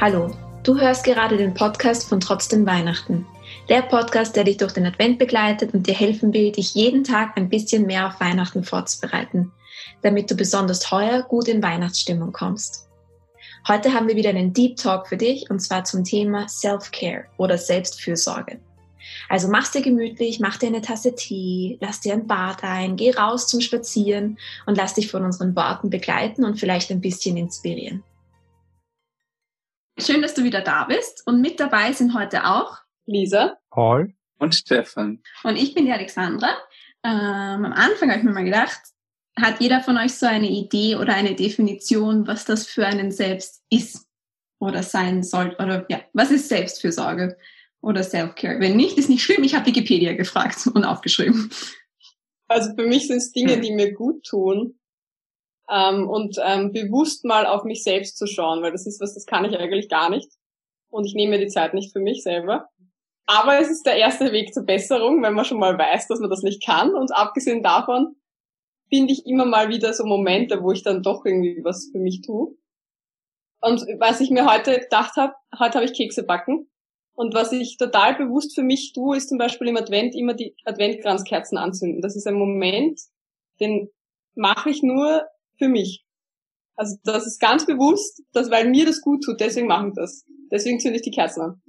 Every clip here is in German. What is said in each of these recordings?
Hallo, du hörst gerade den Podcast von Trotzdem Weihnachten. Der Podcast, der dich durch den Advent begleitet und dir helfen will, dich jeden Tag ein bisschen mehr auf Weihnachten vorzubereiten, damit du besonders heuer gut in Weihnachtsstimmung kommst. Heute haben wir wieder einen Deep Talk für dich und zwar zum Thema Self-Care oder Selbstfürsorge. Also mach's dir gemütlich, mach dir eine Tasse Tee, lass dir ein Bad ein, geh raus zum Spazieren und lass dich von unseren Worten begleiten und vielleicht ein bisschen inspirieren. Schön, dass du wieder da bist. Und mit dabei sind heute auch Lisa, Paul und Stefan. Und ich bin die Alexandra. Ähm, am Anfang habe ich mir mal gedacht, hat jeder von euch so eine Idee oder eine Definition, was das für einen selbst ist oder sein soll? Oder ja, was ist Selbstfürsorge oder Self-Care? Wenn nicht, ist nicht schlimm. Ich habe Wikipedia gefragt und aufgeschrieben. Also für mich sind es Dinge, die mir gut tun ähm, und ähm, bewusst mal auf mich selbst zu schauen, weil das ist was, das kann ich eigentlich gar nicht. Und ich nehme mir die Zeit nicht für mich selber. Aber es ist der erste Weg zur Besserung, wenn man schon mal weiß, dass man das nicht kann. Und abgesehen davon finde ich immer mal wieder so Momente, wo ich dann doch irgendwie was für mich tue. Und was ich mir heute gedacht habe, heute habe ich Kekse backen. Und was ich total bewusst für mich tue, ist zum Beispiel im Advent immer die Adventkranzkerzen anzünden. Das ist ein Moment, den mache ich nur für mich. Also das ist ganz bewusst, dass weil mir das gut tut, deswegen mache ich das. Deswegen zünde ich die Kerzen an.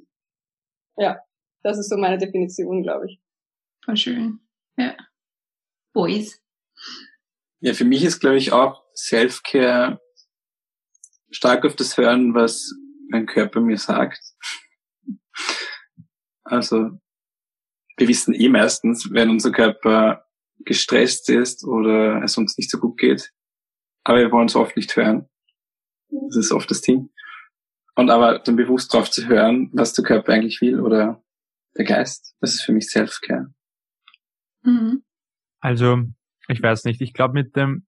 Ja, das ist so meine Definition, glaube ich. Voll schön. Ja. Boys. Ja, für mich ist, glaube ich, auch Self-Care stark auf das Hören, was mein Körper mir sagt. Also, wir wissen eh meistens, wenn unser Körper gestresst ist oder es uns nicht so gut geht, aber wir wollen es oft nicht hören. Das ist oft das Ding. Und aber dann bewusst drauf zu hören, was der Körper eigentlich will oder der Geist, das ist für mich Self-Care. Mhm. Also, ich weiß nicht, ich glaube mit dem,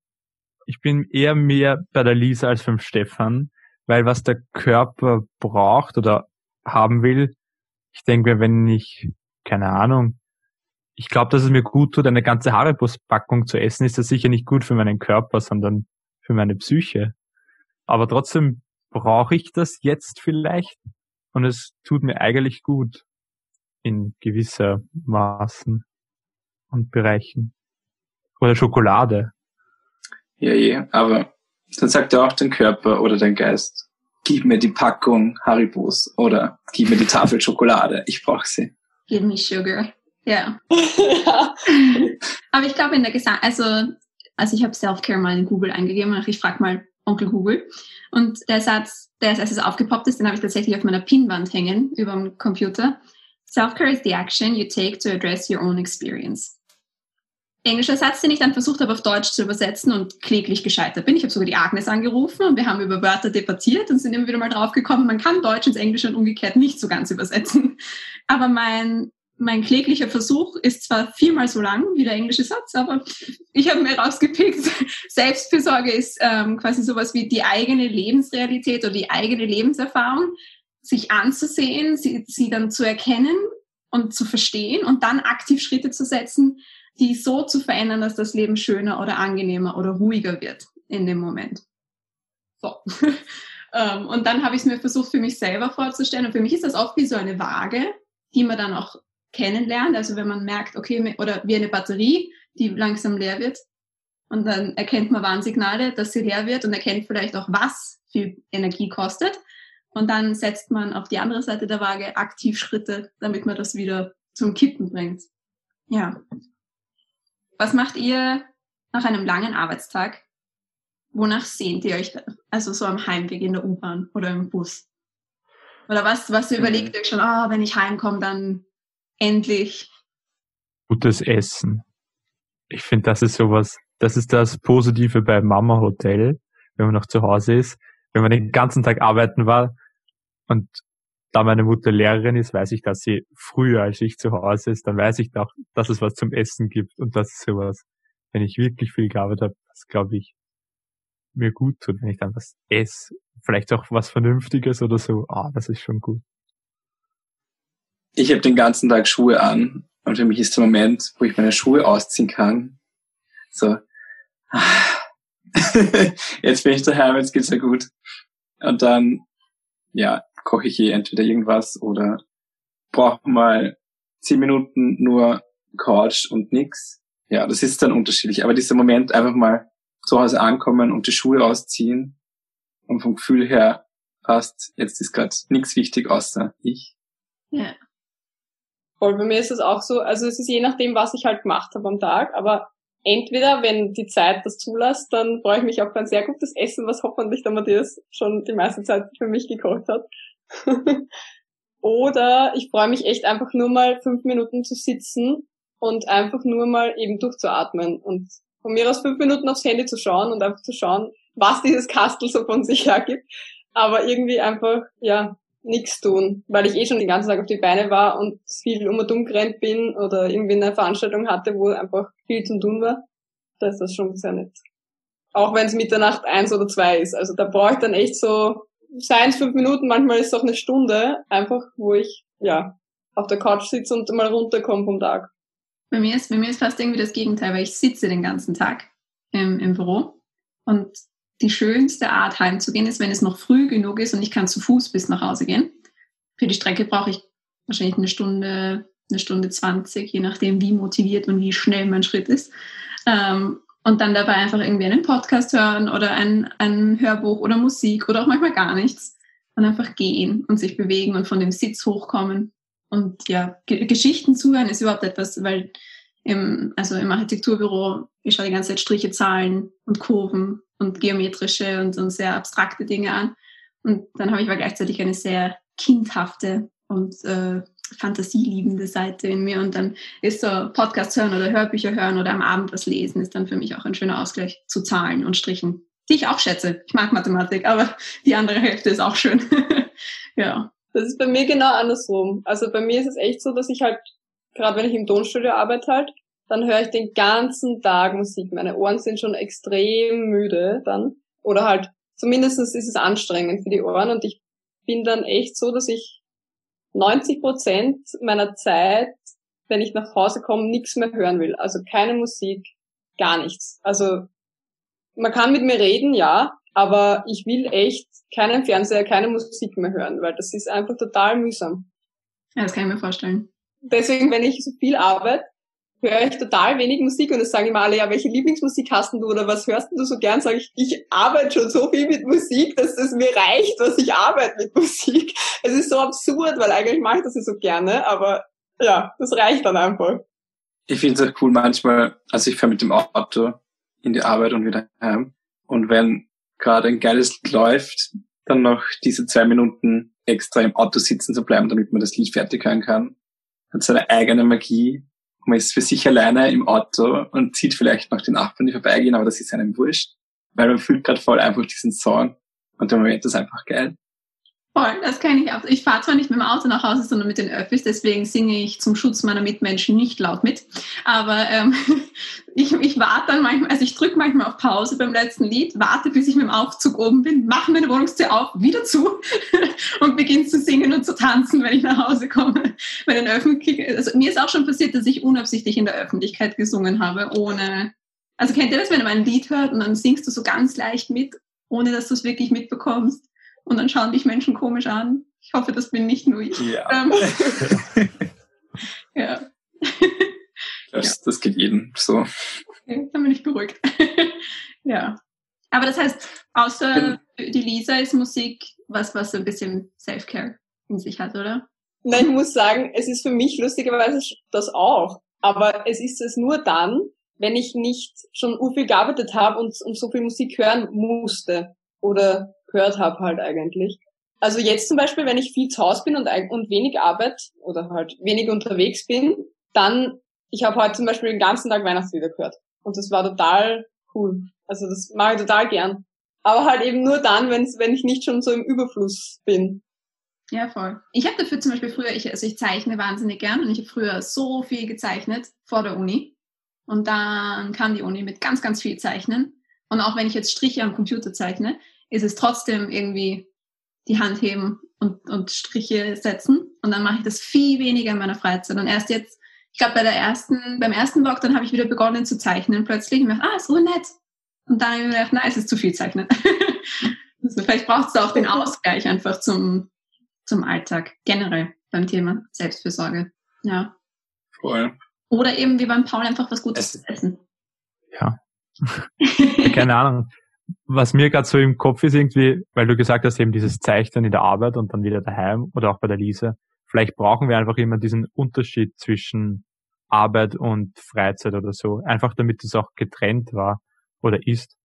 ich bin eher mehr bei der Lisa als beim Stefan, weil was der Körper braucht oder haben will, ich denke mir, wenn ich, keine Ahnung, ich glaube, dass es mir gut tut, eine ganze Haribo-Packung zu essen, ist das sicher nicht gut für meinen Körper, sondern für meine Psyche. Aber trotzdem brauche ich das jetzt vielleicht und es tut mir eigentlich gut in gewisser Maßen und Bereichen. Oder Schokolade. Ja, ja, aber dann sagt er auch dein Körper oder dein Geist, gib mir die Packung Haribos oder gib mir die Tafel Schokolade, ich brauche sie. Give me sugar. Ja. Aber ich glaube in der Gesang, also also ich habe Self-Care mal in Google eingegeben und ich frage mal Onkel Google. Und der Satz, der als erstes aufgepoppt ist, den habe ich tatsächlich auf meiner Pinwand hängen über dem Computer. Self-Care is the action you take to address your own experience. Englischer Satz, den ich dann versucht habe auf Deutsch zu übersetzen und kläglich gescheitert bin. Ich habe sogar die Agnes angerufen und wir haben über Wörter debattiert und sind immer wieder mal drauf gekommen, man kann Deutsch ins Englische und umgekehrt nicht so ganz übersetzen. Aber mein mein kläglicher Versuch ist zwar viermal so lang wie der englische Satz, aber ich habe mir rausgepickt, Selbstfürsorge ist ähm, quasi sowas wie die eigene Lebensrealität oder die eigene Lebenserfahrung, sich anzusehen, sie, sie dann zu erkennen und zu verstehen und dann aktiv Schritte zu setzen, die so zu verändern, dass das Leben schöner oder angenehmer oder ruhiger wird in dem Moment. So. Ähm, und dann habe ich es mir versucht, für mich selber vorzustellen. Und für mich ist das oft wie so eine Waage, die man dann auch kennenlernt. Also wenn man merkt, okay, oder wie eine Batterie, die langsam leer wird. Und dann erkennt man Warnsignale, dass sie leer wird und erkennt vielleicht auch, was viel Energie kostet. Und dann setzt man auf die andere Seite der Waage aktiv Schritte, damit man das wieder zum Kippen bringt. Ja. Was macht ihr nach einem langen Arbeitstag? Wonach sehnt ihr euch? Also so am Heimweg in der U-Bahn oder im Bus? Oder was, was überlegt ihr schon, ah, oh, wenn ich heimkomme, dann endlich. Gutes Essen. Ich finde, das ist sowas, das ist das Positive bei Mama Hotel, wenn man noch zu Hause ist. Wenn man den ganzen Tag arbeiten war und da meine Mutter Lehrerin ist, weiß ich, dass sie früher als ich zu Hause ist, dann weiß ich auch, dass es was zum Essen gibt und das ist sowas, wenn ich wirklich viel gearbeitet habe, das glaube ich mir gut tut, wenn ich dann was esse. Vielleicht auch was Vernünftiges oder so. Ah, das ist schon gut ich habe den ganzen Tag Schuhe an und für mich ist der Moment, wo ich meine Schuhe ausziehen kann. So, jetzt bin ich daheim, jetzt geht's ja gut. Und dann, ja, koche ich eh entweder irgendwas oder brauche mal zehn Minuten nur Couch und nix. Ja, das ist dann unterschiedlich. Aber dieser Moment einfach mal zu Hause ankommen und die Schuhe ausziehen und vom Gefühl her passt, jetzt ist gerade nichts wichtig außer ich. Ja. Voll, bei mir ist es auch so, also es ist je nachdem, was ich halt gemacht habe am Tag, aber entweder, wenn die Zeit das zulässt, dann freue ich mich auf ein sehr gutes Essen, was hoffentlich der Matthias schon die meiste Zeit für mich gekocht hat. Oder ich freue mich echt einfach nur mal fünf Minuten zu sitzen und einfach nur mal eben durchzuatmen und von mir aus fünf Minuten aufs Handy zu schauen und einfach zu schauen, was dieses Kastel so von sich hergibt. Aber irgendwie einfach, ja, nichts tun, weil ich eh schon den ganzen Tag auf die Beine war und viel um und um gerannt bin oder irgendwie eine Veranstaltung hatte, wo einfach viel zum tun war. Da ist das schon sehr nett. Auch wenn es Mitternacht eins oder zwei ist. Also da brauche ich dann echt so, seien es fünf Minuten, manchmal ist es auch eine Stunde, einfach wo ich, ja, auf der Couch sitze und mal runterkomme vom Tag. Bei mir ist, bei mir ist fast irgendwie das Gegenteil, weil ich sitze den ganzen Tag im, im Büro und die schönste Art heimzugehen ist, wenn es noch früh genug ist und ich kann zu Fuß bis nach Hause gehen. Für die Strecke brauche ich wahrscheinlich eine Stunde, eine Stunde zwanzig, je nachdem, wie motiviert und wie schnell mein Schritt ist. Ähm, und dann dabei einfach irgendwie einen Podcast hören oder ein, ein Hörbuch oder Musik oder auch manchmal gar nichts. Und einfach gehen und sich bewegen und von dem Sitz hochkommen und ja, Geschichten zuhören ist überhaupt etwas, weil im, also im Architekturbüro, ich schaue die ganze Zeit Striche, Zahlen und Kurven und geometrische und, und sehr abstrakte Dinge an. Und dann habe ich aber gleichzeitig eine sehr kindhafte und äh, fantasieliebende Seite in mir. Und dann ist so Podcasts hören oder Hörbücher hören oder am Abend was lesen, ist dann für mich auch ein schöner Ausgleich zu Zahlen und Strichen, die ich auch schätze. Ich mag Mathematik, aber die andere Hälfte ist auch schön. ja. Das ist bei mir genau andersrum. Also bei mir ist es echt so, dass ich halt, gerade wenn ich im Tonstudio arbeite halt, dann höre ich den ganzen Tag Musik. Meine Ohren sind schon extrem müde dann. Oder halt, zumindest ist es anstrengend für die Ohren und ich bin dann echt so, dass ich 90 Prozent meiner Zeit, wenn ich nach Hause komme, nichts mehr hören will. Also keine Musik, gar nichts. Also man kann mit mir reden, ja, aber ich will echt keinen Fernseher, keine Musik mehr hören, weil das ist einfach total mühsam. Ja, das kann ich mir vorstellen. Deswegen, wenn ich so viel arbeite, höre ich total wenig Musik und es sagen immer alle, ja, welche Lieblingsmusik hast du oder was hörst du so gern? Sage ich, ich arbeite schon so viel mit Musik, dass es mir reicht, was ich arbeite mit Musik. Es ist so absurd, weil eigentlich mache ich das ja so gerne, aber ja, das reicht dann einfach. Ich finde es halt cool manchmal, also ich fahre mit dem Auto in die Arbeit und wieder heim und wenn gerade ein geiles Lied läuft, dann noch diese zwei Minuten extra im Auto sitzen zu bleiben, damit man das Lied fertig hören kann. Hat seine eigene Magie. Man ist für sich alleine im Auto und sieht vielleicht noch den Nachbarn, die vorbeigehen, aber das ist einem wurscht. Weil man fühlt gerade voll einfach diesen Song und der Moment ist einfach geil. Voll, das kenne ich auch. Ich fahre zwar nicht mit dem Auto nach Hause, sondern mit den Öffis, deswegen singe ich zum Schutz meiner Mitmenschen nicht laut mit. Aber ähm, ich, ich warte dann manchmal, also ich drücke manchmal auf Pause beim letzten Lied, warte, bis ich mit dem Aufzug oben bin, mache meine Wohnungstür auf, wieder zu und beginne zu singen und zu tanzen, wenn ich nach Hause komme. Bei den Öffentlich also mir ist auch schon passiert, dass ich unabsichtlich in der Öffentlichkeit gesungen habe, ohne. Also kennt ihr das, wenn man ein Lied hört und dann singst du so ganz leicht mit, ohne dass du es wirklich mitbekommst? Und dann schauen dich Menschen komisch an. Ich hoffe, das bin nicht nur ich. Ja. Ähm, ja. Das, ja. das geht jedem so. Okay, dann bin ich beruhigt. ja. Aber das heißt, außer die Lisa ist Musik was, was so ein bisschen Self-Care in sich hat, oder? Nein, ich muss sagen, es ist für mich lustigerweise das auch. Aber es ist es nur dann, wenn ich nicht schon u viel gearbeitet habe und, und so viel Musik hören musste. Oder gehört habe halt eigentlich. Also jetzt zum Beispiel, wenn ich viel zu Hause bin und, und wenig Arbeit oder halt wenig unterwegs bin, dann, ich habe heute zum Beispiel den ganzen Tag Weihnachtslieder gehört. Und das war total cool. Also das mache ich total gern. Aber halt eben nur dann, wenn's, wenn ich nicht schon so im Überfluss bin. Ja, voll. Ich habe dafür zum Beispiel früher, ich, also ich zeichne wahnsinnig gern und ich habe früher so viel gezeichnet vor der Uni. Und dann kam die Uni mit ganz, ganz viel Zeichnen. Und auch wenn ich jetzt Striche am Computer zeichne, ist es trotzdem irgendwie die Hand heben und, und Striche setzen. Und dann mache ich das viel weniger in meiner Freizeit. Und erst jetzt, ich glaube, bei der ersten, beim ersten Lockdown habe ich wieder begonnen zu zeichnen plötzlich. Und mir ah, ist so nett. Und dann habe ich mir gedacht, nein, es ist zu viel zeichnen. also vielleicht braucht es auch den Ausgleich einfach zum, zum Alltag, generell beim Thema Selbstfürsorge. Ja. Voll. Oder eben wie beim Paul einfach was Gutes zu essen. Ja. Keine Ahnung. Was mir gerade so im Kopf ist irgendwie, weil du gesagt hast, eben dieses Zeichnen in der Arbeit und dann wieder daheim oder auch bei der Lise. Vielleicht brauchen wir einfach immer diesen Unterschied zwischen Arbeit und Freizeit oder so. Einfach damit es auch getrennt war oder ist.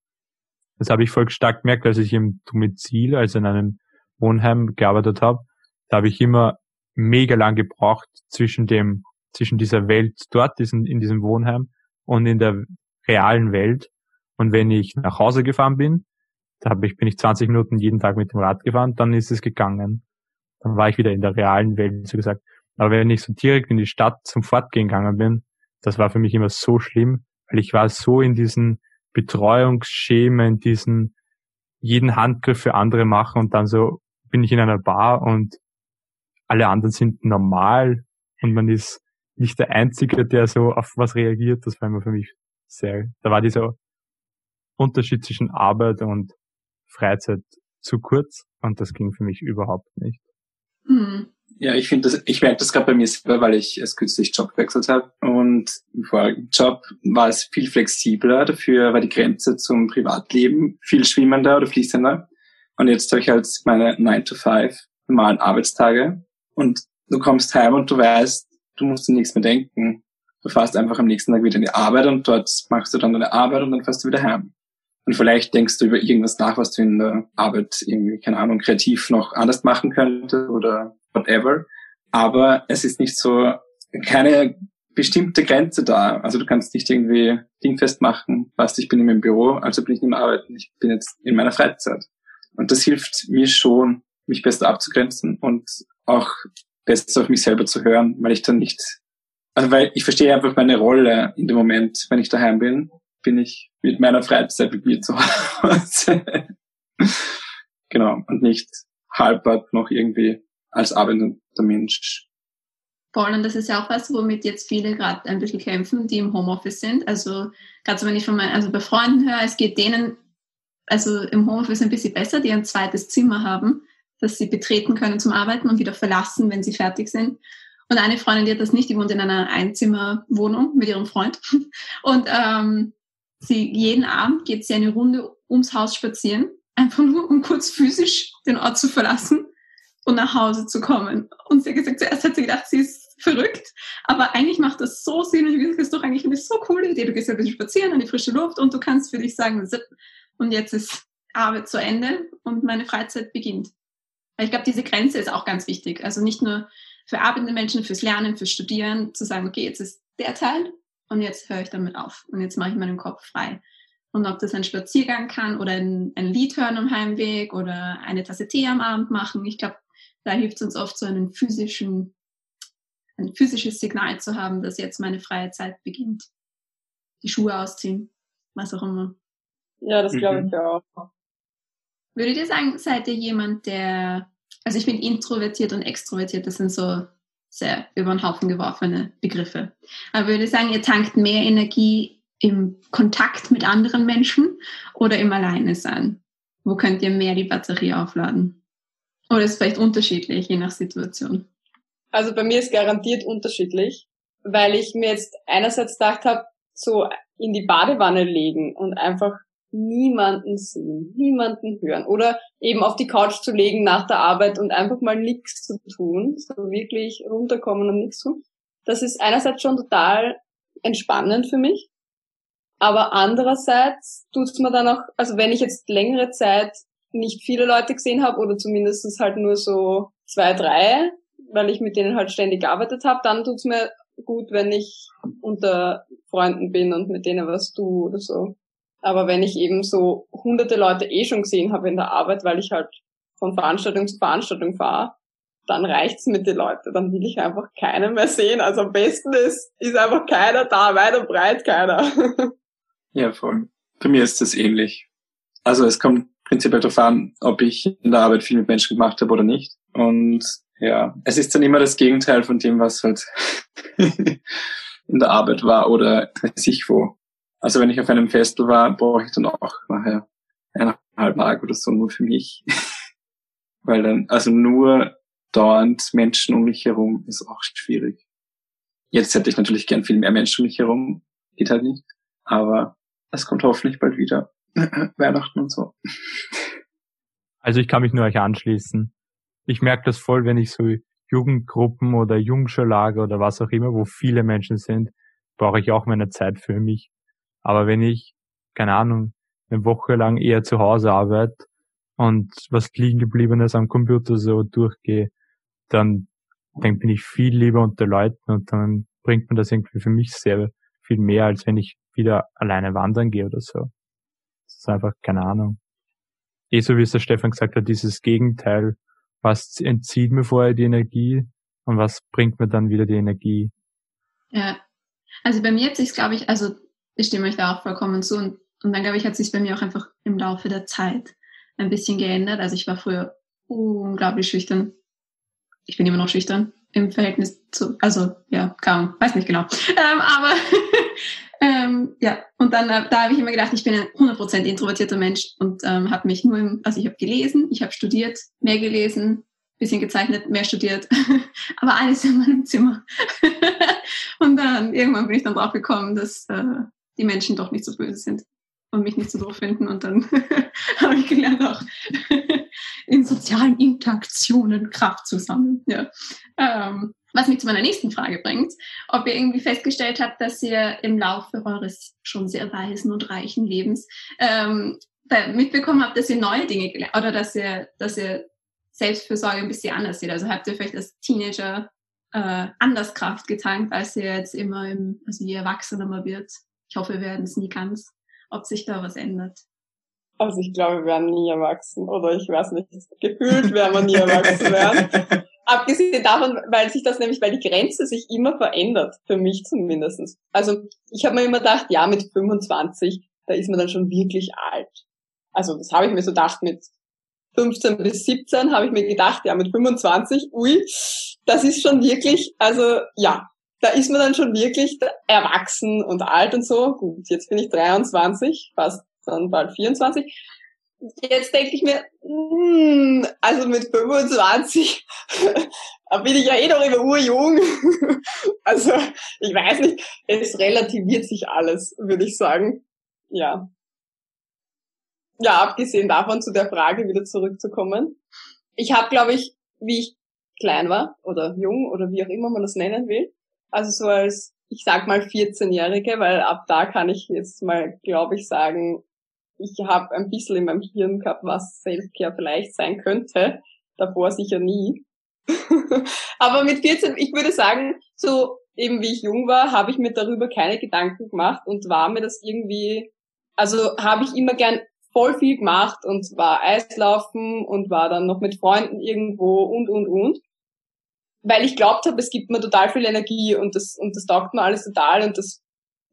Das habe ich voll stark gemerkt, als ich im Domizil, also in einem Wohnheim gearbeitet habe. Da habe ich immer mega lang gebraucht zwischen dem, zwischen dieser Welt dort, diesen, in diesem Wohnheim und in der realen Welt. Und wenn ich nach Hause gefahren bin, da ich, bin ich 20 Minuten jeden Tag mit dem Rad gefahren, dann ist es gegangen. Dann war ich wieder in der realen Welt, so gesagt. Aber wenn ich so direkt in die Stadt zum Fortgehen gegangen bin, das war für mich immer so schlimm, weil ich war so in diesen Betreuungsschemen, diesen jeden Handgriff für andere machen und dann so bin ich in einer Bar und alle anderen sind normal und man ist nicht der Einzige, der so auf was reagiert. Das war immer für mich sehr, da war dieser Unterschied zwischen Arbeit und Freizeit zu kurz und das ging für mich überhaupt nicht. Mhm. Ja, ich finde das, ich merke das gerade bei mir selber, weil ich erst kürzlich Job gewechselt habe und im vorigen Job war es viel flexibler, dafür war die Grenze zum Privatleben viel schwimmender oder fließender. Und jetzt habe ich halt meine 9 to 5 normalen Arbeitstage und du kommst heim und du weißt, du musst dir nichts mehr denken. Du fährst einfach am nächsten Tag wieder in die Arbeit und dort machst du dann deine Arbeit und dann fährst du wieder heim. Und vielleicht denkst du über irgendwas nach, was du in der Arbeit irgendwie, keine Ahnung, kreativ noch anders machen könntest oder whatever. Aber es ist nicht so, keine bestimmte Grenze da. Also du kannst nicht irgendwie dingfest machen, was ich bin in meinem Büro, also bin ich nicht mehr arbeiten. Ich bin jetzt in meiner Freizeit. Und das hilft mir schon, mich besser abzugrenzen und auch besser auf mich selber zu hören, weil ich dann nicht, also weil ich verstehe einfach meine Rolle in dem Moment, wenn ich daheim bin, bin ich mit meiner Freizeit mir zu Hause. genau. Und nicht halbert noch irgendwie als arbeitender Mensch. Voll, und das ist ja auch was, womit jetzt viele gerade ein bisschen kämpfen, die im Homeoffice sind. Also gerade so, wenn ich von meinen, also bei Freunden höre, es geht denen also im Homeoffice ein bisschen besser, die ein zweites Zimmer haben, das sie betreten können zum Arbeiten und wieder verlassen, wenn sie fertig sind. Und eine Freundin, die hat das nicht, die wohnt in einer Einzimmerwohnung mit ihrem Freund. Und ähm, sie jeden Abend geht sie eine Runde ums Haus spazieren, einfach nur um kurz physisch den Ort zu verlassen und nach Hause zu kommen. Und sie hat gesagt, zuerst hat sie gedacht, sie ist verrückt, aber eigentlich macht das so Sinn und ich gesagt, das doch eigentlich eine so coole Idee. Du gehst ein bisschen spazieren an die frische Luft und du kannst für dich sagen, und jetzt ist Arbeit zu Ende und meine Freizeit beginnt. Weil ich glaube, diese Grenze ist auch ganz wichtig. Also nicht nur für arbeitende Menschen, fürs Lernen, fürs Studieren, zu sagen, okay, jetzt ist der Teil und jetzt höre ich damit auf und jetzt mache ich meinen Kopf frei. Und ob das ein Spaziergang kann oder ein, ein Lied hören am Heimweg oder eine Tasse Tee am Abend machen, ich glaube, da hilft es uns oft so einen physischen, ein physisches Signal zu haben, dass jetzt meine freie Zeit beginnt. Die Schuhe ausziehen, was auch immer. Ja, das glaube ich mhm. auch. Würdet ihr sagen, seid ihr jemand, der, also ich bin introvertiert und extrovertiert, das sind so sehr über den Haufen geworfene Begriffe. Aber würde sagen, ihr tankt mehr Energie im Kontakt mit anderen Menschen oder im Alleine sein? Wo könnt ihr mehr die Batterie aufladen? Oder ist vielleicht unterschiedlich, je nach Situation? Also bei mir ist garantiert unterschiedlich, weil ich mir jetzt einerseits gedacht habe, so in die Badewanne legen und einfach niemanden sehen, niemanden hören oder eben auf die Couch zu legen nach der Arbeit und einfach mal nichts zu tun, so wirklich runterkommen und nichts tun. Das ist einerseits schon total entspannend für mich, aber andererseits tut es mir dann auch, also wenn ich jetzt längere Zeit nicht viele Leute gesehen habe oder zumindest halt nur so zwei, drei, weil ich mit denen halt ständig gearbeitet habe, dann tut's mir gut, wenn ich unter Freunden bin und mit denen was tue oder so. Aber wenn ich eben so hunderte Leute eh schon gesehen habe in der Arbeit, weil ich halt von Veranstaltung zu Veranstaltung fahre, dann reicht's mit den Leuten. Dann will ich einfach keinen mehr sehen. Also am besten ist, ist einfach keiner da, weit und breit keiner. ja, voll. Für mir ist das ähnlich. Also es kommt prinzipiell darauf an, ob ich in der Arbeit viel mit Menschen gemacht habe oder nicht. Und ja, es ist dann immer das Gegenteil von dem, was halt in der Arbeit war oder weiß ich wo. Also wenn ich auf einem Festival war, brauche ich dann auch nachher eineinhalb Tage oder so nur für mich. Weil dann, also nur dauernd Menschen um mich herum ist auch schwierig. Jetzt hätte ich natürlich gern viel mehr Menschen um mich herum. Geht halt nicht. Aber es kommt hoffentlich bald wieder. Weihnachten und so. Also ich kann mich nur euch anschließen. Ich merke das voll, wenn ich so Jugendgruppen oder Jungschulager oder was auch immer, wo viele Menschen sind, brauche ich auch meine Zeit für mich. Aber wenn ich, keine Ahnung, eine Woche lang eher zu Hause arbeite und was liegen gebliebenes am Computer so durchgehe, dann, dann bin ich viel lieber unter Leuten und dann bringt mir das irgendwie für mich sehr viel mehr, als wenn ich wieder alleine wandern gehe oder so. Das ist einfach keine Ahnung. Eh so wie es der Stefan gesagt hat, dieses Gegenteil, was entzieht mir vorher die Energie und was bringt mir dann wieder die Energie. Ja, also bei mir hat sich glaube ich, also ich stimme euch da auch vollkommen zu und, und dann glaube ich, hat sich bei mir auch einfach im Laufe der Zeit ein bisschen geändert. Also ich war früher unglaublich schüchtern. Ich bin immer noch schüchtern im Verhältnis zu, also ja, kaum, weiß nicht genau. Ähm, aber ähm, ja, und dann äh, da habe ich immer gedacht, ich bin ein 100% introvertierter Mensch und ähm, habe mich nur im, also ich habe gelesen, ich habe studiert, mehr gelesen, bisschen gezeichnet, mehr studiert, aber alles in meinem Zimmer. und dann irgendwann bin ich dann drauf gekommen, dass äh, die Menschen doch nicht so böse sind und mich nicht so doof finden. Und dann habe ich gelernt, auch in sozialen Interaktionen Kraft zu sammeln. Ja. Ähm, was mich zu meiner nächsten Frage bringt, ob ihr irgendwie festgestellt habt, dass ihr im Laufe eures schon sehr weisen und reichen Lebens ähm, mitbekommen habt, dass ihr neue Dinge gelernt oder dass ihr, dass ihr Selbstfürsorge ein bisschen anders seht. Also habt ihr vielleicht als Teenager äh, anders Kraft getankt, als ihr jetzt immer im, also je erwachsener man wird. Ich hoffe, wir werden es nie ganz, ob sich da was ändert. Also ich glaube, wir werden nie erwachsen. Oder ich weiß nicht, gefühlt werden wir nie erwachsen werden. Abgesehen davon, weil sich das nämlich, weil die Grenze sich immer verändert, für mich zumindestens. Also ich habe mir immer gedacht, ja, mit 25, da ist man dann schon wirklich alt. Also das habe ich mir so gedacht mit 15 bis 17 habe ich mir gedacht, ja, mit 25, ui, das ist schon wirklich, also ja, da ist man dann schon wirklich erwachsen und alt und so. Gut, jetzt bin ich 23, fast dann bald 24. Jetzt denke ich mir, hm, also mit 25 bin ich ja eh noch immer urjung. also ich weiß nicht, es relativiert sich alles, würde ich sagen. Ja. Ja, abgesehen davon zu der Frage wieder zurückzukommen. Ich habe, glaube ich, wie ich klein war oder jung oder wie auch immer man das nennen will, also so als, ich sag mal 14-Jährige, weil ab da kann ich jetzt mal, glaube ich, sagen, ich habe ein bisschen in meinem Hirn gehabt, was Selfcare vielleicht sein könnte. Davor sicher nie. Aber mit 14, ich würde sagen, so eben wie ich jung war, habe ich mir darüber keine Gedanken gemacht und war mir das irgendwie, also habe ich immer gern voll viel gemacht und war Eislaufen und war dann noch mit Freunden irgendwo und und und. Weil ich glaubt habe, es gibt mir total viel Energie und das und das taugt mir alles total und das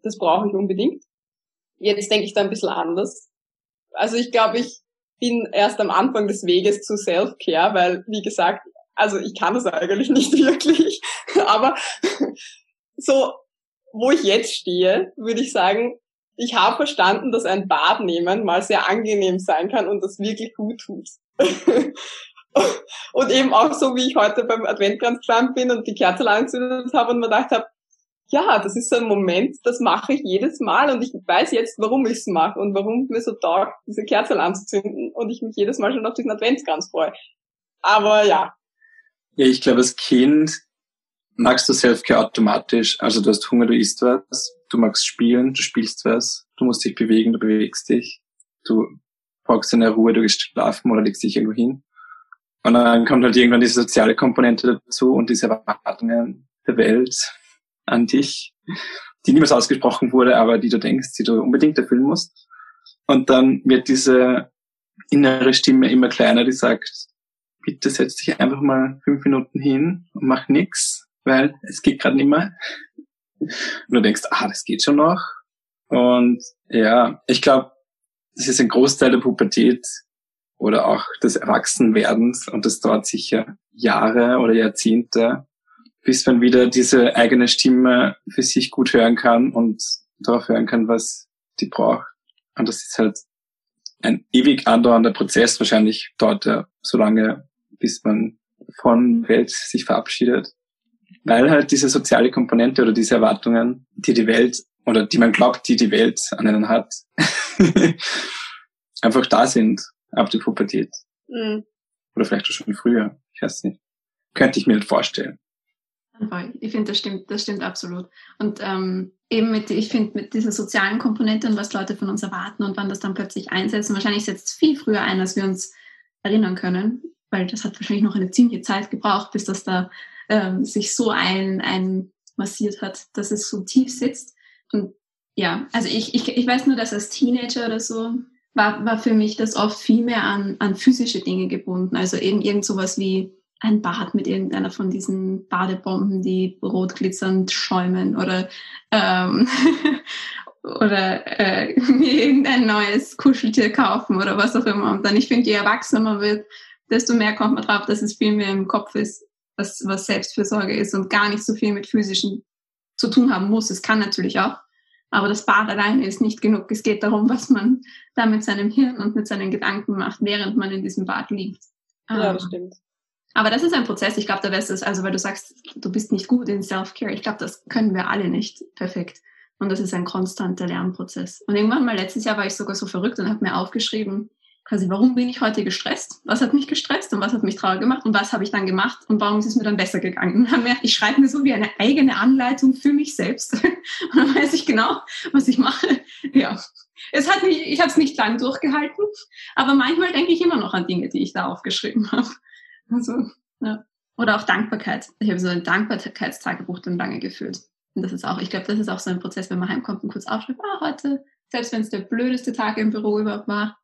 das brauche ich unbedingt. Jetzt denke ich da ein bisschen anders also ich glaube, ich bin erst am Anfang des Weges zu Self-Care, weil, wie gesagt, also ich kann das eigentlich nicht wirklich, aber so, wo ich jetzt stehe, würde ich sagen, ich habe verstanden, dass ein Bad nehmen mal sehr angenehm sein kann und das wirklich gut tut. und eben auch so, wie ich heute beim Adventkranz gestanden bin und die Kerze angezündet habe und mir gedacht habe, ja, das ist so ein Moment, das mache ich jedes Mal und ich weiß jetzt, warum ich es mache und warum mir so taugt, diese Kerze anzuzünden und ich mich jedes Mal schon auf diesen Adventskranz freue. Aber ja. Ja, ich glaube, als Kind magst du Selfcare automatisch. Also du hast Hunger, du isst was, du magst spielen, du spielst was, du musst dich bewegen, du bewegst dich, du brauchst deine Ruhe, du gehst schlafen oder legst dich irgendwo hin. Und dann kommt halt irgendwann diese soziale Komponente dazu und diese Erwartungen der Welt an dich, die niemals ausgesprochen wurde, aber die du denkst, die du unbedingt erfüllen musst. Und dann wird diese innere Stimme immer kleiner, die sagt, bitte setz dich einfach mal fünf Minuten hin und mach nix, weil es geht gerade nicht mehr. Und du denkst, ah, das geht schon noch. Und ja, ich glaube, das ist ein Großteil der Pubertät oder auch des Erwachsenwerdens und das dauert sicher Jahre oder Jahrzehnte, bis man wieder diese eigene Stimme für sich gut hören kann und darauf hören kann, was die braucht. Und das ist halt ein ewig andauernder Prozess. Wahrscheinlich dauert er so lange, bis man von Welt sich verabschiedet, weil halt diese soziale Komponente oder diese Erwartungen, die die Welt oder die man glaubt, die die Welt an einen hat, einfach da sind ab der Pubertät. Mhm. Oder vielleicht auch schon früher. Ich weiß nicht. Könnte ich mir nicht vorstellen. Ich finde, das stimmt, das stimmt absolut. Und ähm, eben mit, ich finde, mit dieser sozialen Komponente und was Leute von uns erwarten und wann das dann plötzlich einsetzt, und wahrscheinlich setzt es viel früher ein, als wir uns erinnern können, weil das hat wahrscheinlich noch eine ziemliche Zeit gebraucht, bis das da ähm, sich so ein, ein massiert hat, dass es so tief sitzt. Und ja, also ich, ich, ich weiß nur, dass als Teenager oder so war, war für mich das oft viel mehr an, an physische Dinge gebunden. Also eben irgend sowas wie ein Bad mit irgendeiner von diesen Badebomben, die rot glitzernd schäumen oder ähm, oder äh, mir irgendein neues Kuscheltier kaufen oder was auch immer. Und dann, ich finde, je erwachsener man wird, desto mehr kommt man drauf, dass es viel mehr im Kopf ist, was, was Selbstfürsorge ist und gar nicht so viel mit physischen zu tun haben muss. Es kann natürlich auch. Aber das Bad alleine ist nicht genug. Es geht darum, was man da mit seinem Hirn und mit seinen Gedanken macht, während man in diesem Bad liegt. Ja, das ähm, stimmt. Aber das ist ein Prozess. Ich glaube, da wärst es, also weil du sagst, du bist nicht gut in Self-Care. Ich glaube, das können wir alle nicht perfekt. Und das ist ein konstanter Lernprozess. Und irgendwann mal letztes Jahr war ich sogar so verrückt und habe mir aufgeschrieben, quasi, warum bin ich heute gestresst? Was hat mich gestresst und was hat mich traurig gemacht und was habe ich dann gemacht und warum ist es mir dann besser gegangen? Und dann merke ich, schreibe mir so wie eine eigene Anleitung für mich selbst. Und dann weiß ich genau, was ich mache. Ja. Es hat mich, ich habe es nicht lang durchgehalten, aber manchmal denke ich immer noch an Dinge, die ich da aufgeschrieben habe. Also, ja. Oder auch Dankbarkeit. Ich habe so ein Dankbarkeitstagebuch dann lange geführt. Und das ist auch, ich glaube, das ist auch so ein Prozess, wenn man heimkommt und kurz aufschreibt, ah, heute, selbst wenn es der blödeste Tag im Büro überhaupt war,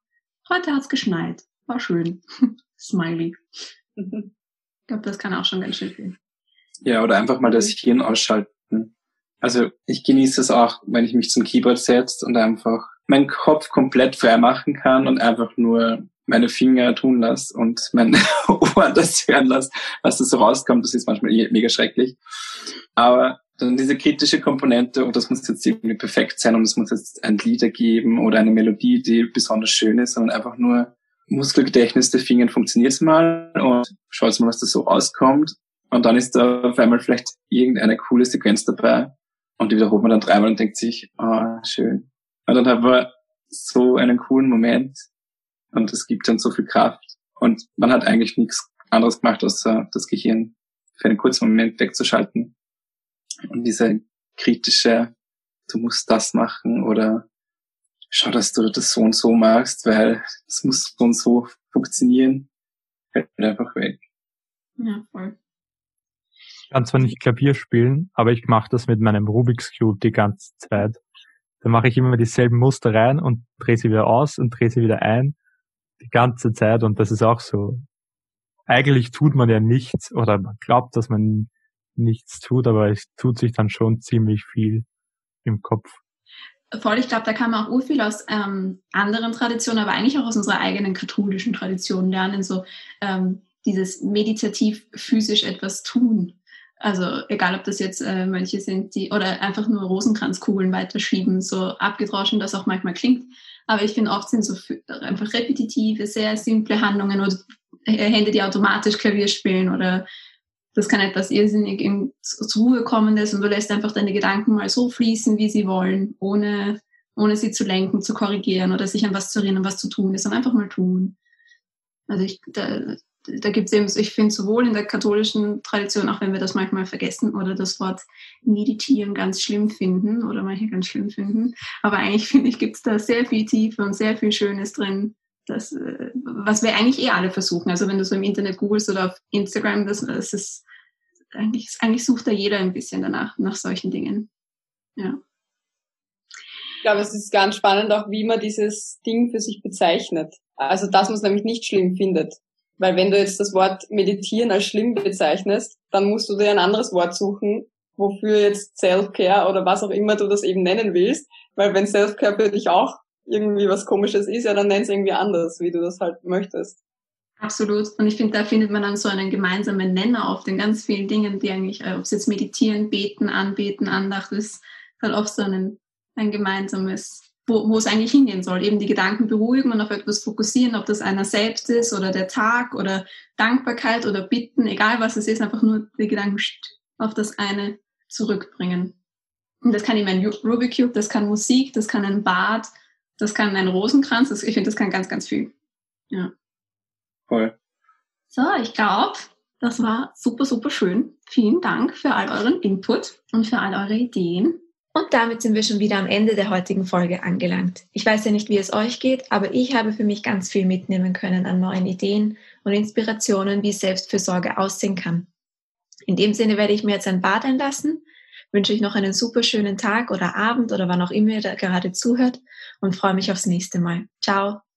heute hat es geschneit. War schön. Smiley. ich glaube, das kann auch schon ganz schön viel. Ja, oder einfach mal das Hirn ausschalten. Also ich genieße es auch, wenn ich mich zum Keyboard setze und einfach meinen Kopf komplett frei machen kann und einfach nur meine Finger tun lasse und mein Ohr das hören lasse, was da so rauskommt. Das ist manchmal eh mega schrecklich. Aber dann diese kritische Komponente, und das muss jetzt irgendwie perfekt sein und es muss jetzt ein Lied ergeben oder eine Melodie, die besonders schön ist, sondern einfach nur Muskelgedächtnis der Finger funktioniert mal und schaut mal, was da so rauskommt. Und dann ist da auf einmal vielleicht irgendeine coole Sequenz dabei und die wiederholt man dann dreimal und denkt sich, ah, oh, schön. Und dann haben wir so einen coolen Moment und es gibt dann so viel Kraft. Und man hat eigentlich nichts anderes gemacht, außer das Gehirn für einen kurzen Moment wegzuschalten. Und diese kritische, du musst das machen oder schau, dass du das so und so machst, weil es muss so und so funktionieren, fällt einfach weg. Ja, voll. Ich kann zwar nicht Klavier spielen, aber ich mache das mit meinem Rubik's Cube die ganze Zeit. Da mache ich immer dieselben Muster rein und drehe sie wieder aus und drehe sie wieder ein die ganze Zeit und das ist auch so. Eigentlich tut man ja nichts oder man glaubt, dass man nichts tut, aber es tut sich dann schon ziemlich viel im Kopf. Voll, ich glaube, da kann man auch urviel aus ähm, anderen Traditionen, aber eigentlich auch aus unserer eigenen katholischen Tradition lernen, so ähm, dieses meditativ physisch etwas tun. Also egal, ob das jetzt äh, Mönche sind, die oder einfach nur Rosenkranzkugeln weiterschieben, so abgedroschen das auch manchmal klingt. Aber ich finde, oft sind so einfach repetitive, sehr simple Handlungen oder Hände, die automatisch Klavier spielen oder das kann etwas irrsinnig in, zur Ruhe kommendes und du lässt einfach deine Gedanken mal so fließen, wie sie wollen, ohne, ohne sie zu lenken, zu korrigieren oder sich an was zu erinnern, was zu tun ist, sondern einfach mal tun. Also ich, da, da gibt es eben, ich finde sowohl in der katholischen Tradition, auch wenn wir das manchmal vergessen oder das Wort meditieren ganz schlimm finden oder manche ganz schlimm finden, aber eigentlich finde ich, gibt es da sehr viel Tiefe und sehr viel Schönes drin, das, äh, was wir eigentlich eh alle versuchen. Also wenn du so im Internet googelst oder auf Instagram, das, das ist eigentlich, eigentlich sucht da jeder ein bisschen danach, nach solchen Dingen. Ja. Ich glaube, es ist ganz spannend auch, wie man dieses Ding für sich bezeichnet. Also, dass man es nämlich nicht schlimm findet. Weil wenn du jetzt das Wort meditieren als schlimm bezeichnest, dann musst du dir ein anderes Wort suchen, wofür jetzt Self-Care oder was auch immer du das eben nennen willst. Weil wenn Self-Care für dich auch irgendwie was komisches ist, ja, dann nenn es irgendwie anders, wie du das halt möchtest. Absolut. Und ich finde, da findet man dann so einen gemeinsamen Nenner auf den ganz vielen Dingen, die eigentlich, äh, ob es jetzt meditieren, beten, anbeten, Andacht ist, halt oft so ein, ein gemeinsames wo, wo es eigentlich hingehen soll. Eben die Gedanken beruhigen und auf etwas fokussieren, ob das einer selbst ist oder der Tag oder Dankbarkeit oder Bitten, egal was es ist, einfach nur die Gedanken auf das eine zurückbringen. Und das kann eben ein Rubik Cube, das kann Musik, das kann ein Bad, das kann ein Rosenkranz. Das, ich finde, das kann ganz, ganz viel. Ja. Voll. So, ich glaube, das war super, super schön. Vielen Dank für all euren Input und für all eure Ideen. Und damit sind wir schon wieder am Ende der heutigen Folge angelangt. Ich weiß ja nicht, wie es euch geht, aber ich habe für mich ganz viel mitnehmen können an neuen Ideen und Inspirationen, wie Selbstfürsorge aussehen kann. In dem Sinne werde ich mir jetzt ein Bad einlassen, wünsche euch noch einen super schönen Tag oder Abend oder wann auch immer ihr da gerade zuhört und freue mich aufs nächste Mal. Ciao!